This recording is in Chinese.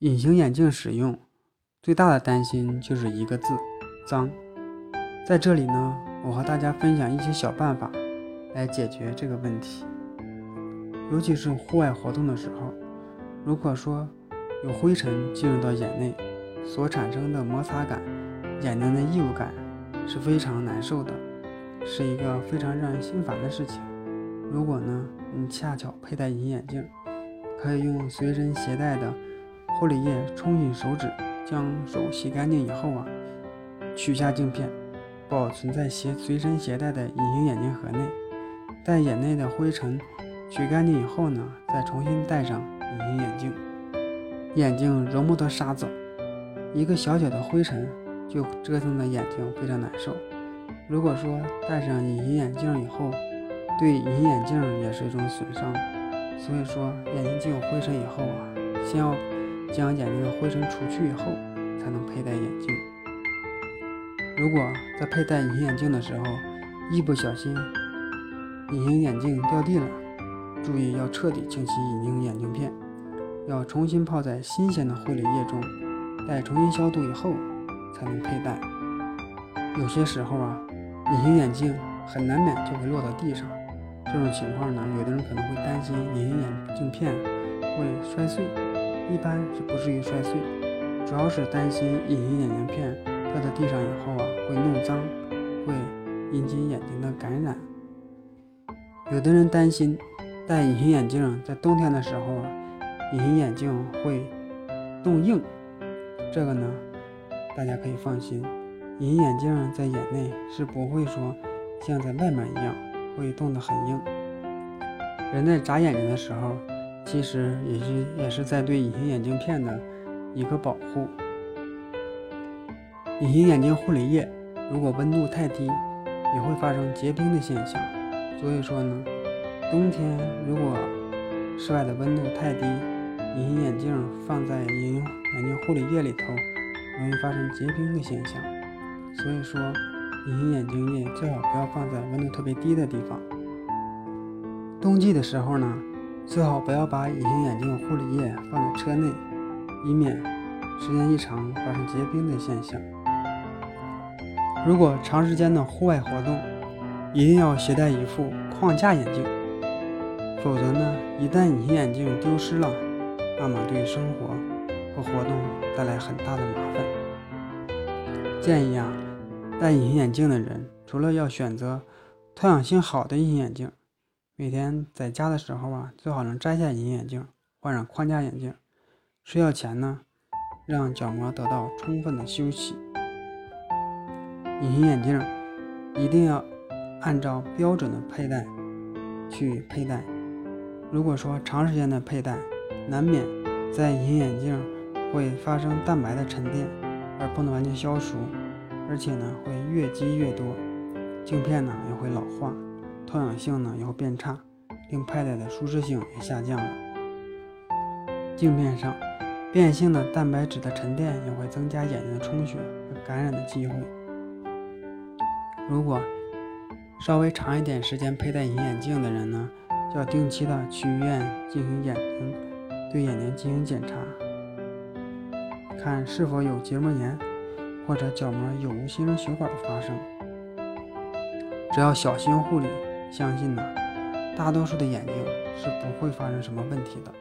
隐形眼镜使用最大的担心就是一个字：脏。在这里呢，我和大家分享一些小办法来解决这个问题。尤其是户外活动的时候，如果说有灰尘进入到眼内，所产生的摩擦感、眼睛的异物感是非常难受的，是一个非常让人心烦的事情。如果呢，你恰巧佩戴隐形眼镜，可以用随身携带的。护理液冲洗手指，将手洗干净以后啊，取下镜片，保存在携随身携带的隐形眼镜盒内。待眼内的灰尘取干净以后呢，再重新戴上隐形眼镜。眼睛容不得沙子，一个小小的灰尘就折腾的眼睛非常难受。如果说戴上隐形眼镜以后，对隐形眼镜也是一种损伤。所以说，眼睛进有灰尘以后啊，先要。将眼睛的灰尘除去以后，才能佩戴眼镜。如果在佩戴隐形眼镜的时候，一不小心隐形眼镜掉地了，注意要彻底清洗隐形眼镜片，要重新泡在新鲜的护理液中，待重新消毒以后才能佩戴。有些时候啊，隐形眼镜很难免就会落到地上，这种情况呢，有的人可能会担心隐形眼镜片会摔碎。一般是不至于摔碎，主要是担心隐形眼镜片掉到地上以后啊，会弄脏，会引起眼睛的感染。有的人担心戴隐形眼镜在冬天的时候啊，隐形眼镜会冻硬。这个呢，大家可以放心，隐形眼镜在眼内是不会说像在外面一样会冻得很硬。人在眨眼睛的时候。其实也是也是在对隐形眼镜片的一个保护。隐形眼镜护理液如果温度太低，也会发生结冰的现象。所以说呢，冬天如果室外的温度太低，隐形眼镜放在隐形眼镜护理液里头，容易发生结冰的现象。所以说，隐形眼镜液最好不要放在温度特别低的地方。冬季的时候呢。最好不要把隐形眼镜护理液放在车内，以免时间一长发生结冰的现象。如果长时间的户外活动，一定要携带一副框架眼镜，否则呢，一旦隐形眼镜丢失了，那么对生活和活动带来很大的麻烦。建议啊，戴隐形眼镜的人，除了要选择透氧性好的隐形眼镜。每天在家的时候啊，最好能摘下隐形眼镜，换上框架眼镜。睡觉前呢，让角膜得到充分的休息。隐形眼镜一定要按照标准的佩戴去佩戴。如果说长时间的佩戴，难免在隐形眼镜会发生蛋白的沉淀，而不能完全消除，而且呢会越积越多，镜片呢也会老化。透氧性呢也会变差，令佩戴的舒适性也下降了。镜片上变性的蛋白质的沉淀也会增加眼睛的充血和感染的机会。如果稍微长一点时间佩戴隐形眼镜的人呢，就要定期的去医院进行眼睛对眼睛进行检查，看是否有结膜炎或者角膜有无新生血管的发生。只要小心护理。相信呢，大多数的眼睛是不会发生什么问题的。